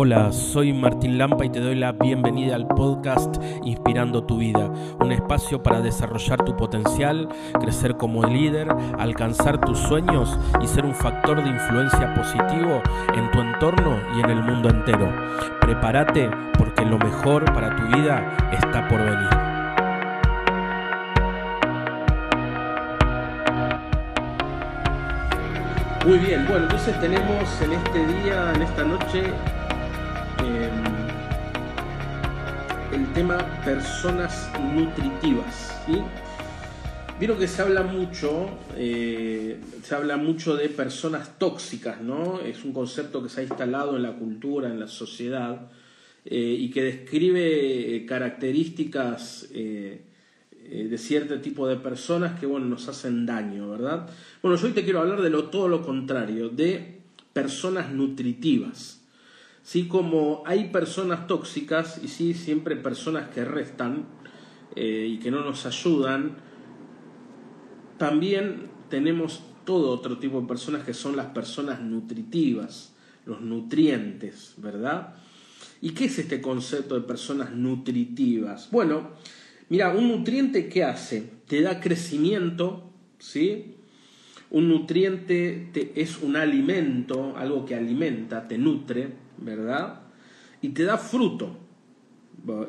Hola, soy Martín Lampa y te doy la bienvenida al podcast Inspirando tu vida, un espacio para desarrollar tu potencial, crecer como líder, alcanzar tus sueños y ser un factor de influencia positivo en tu entorno y en el mundo entero. Prepárate porque lo mejor para tu vida está por venir. Muy bien, bueno, entonces tenemos en este día, en esta noche, Em, el tema personas nutritivas. Vieron que se habla mucho, eh, se habla mucho de personas tóxicas, ¿no? Es un concepto que se ha instalado en la cultura, en la sociedad, eh, y que describe eh, características de cierto tipo de personas que, bueno, nos hacen daño, ¿verdad? Bueno, yo hoy te quiero hablar de lo, todo lo contrario, de personas nutritivas. Sí, como hay personas tóxicas y sí, siempre personas que restan eh, y que no nos ayudan, también tenemos todo otro tipo de personas que son las personas nutritivas, los nutrientes, ¿verdad? ¿Y qué es este concepto de personas nutritivas? Bueno, mira, un nutriente ¿qué hace? Te da crecimiento, ¿sí? Un nutriente es un alimento, algo que alimenta, te nutre, ¿verdad? Y te da fruto,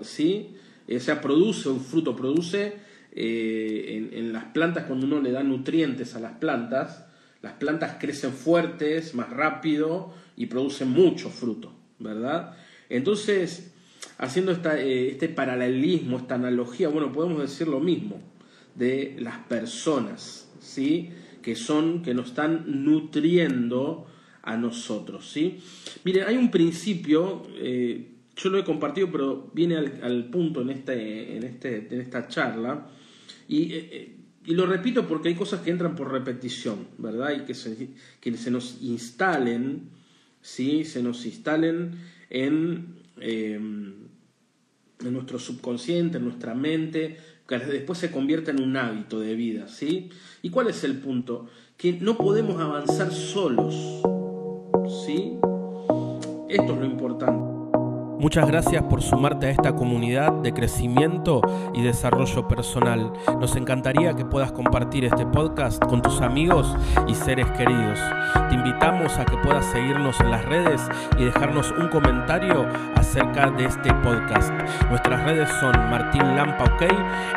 ¿sí? O sea, produce un fruto, produce eh, en, las plantas cuando uno le da nutrientes a las plantas, las plantas crecen fuertes, más rápido y producen mucho fruto, ¿verdad? Entonces, haciendo esta, eh, este paralelismo, esta analogía, bueno, podemos decir lo mismo de las personas, ¿sí? Que son, que nos están nutriendo a nosotros. ¿sí? Miren, hay un principio, eh, yo lo he compartido, pero viene al, punto en, este, en, este, en esta charla, y, eh, eh, y, lo repito porque hay cosas que entran por repetición, ¿verdad? Y que se, que se nos instalen, ¿sí? se nos instalen en, em, en nuestro subconsciente, en nuestra mente, que después se convierte en un hábito de vida, ¿sí? ¿Y cuál es el punto? Que no podemos avanzar solos. ¿Sí? Esto es lo importante. Muchas gracias por sumarte a esta comunidad de crecimiento y desarrollo personal. Nos encantaría que puedas compartir este podcast con tus amigos y seres queridos. Te invitamos a que puedas seguirnos en las redes y dejarnos un comentario acerca de este podcast. Nuestras redes son Martín Lampa OK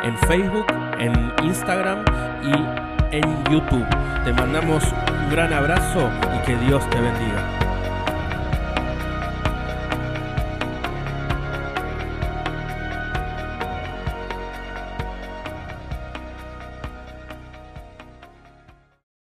en Facebook, en Instagram y en YouTube. Te mandamos un gran abrazo y que Dios te bendiga.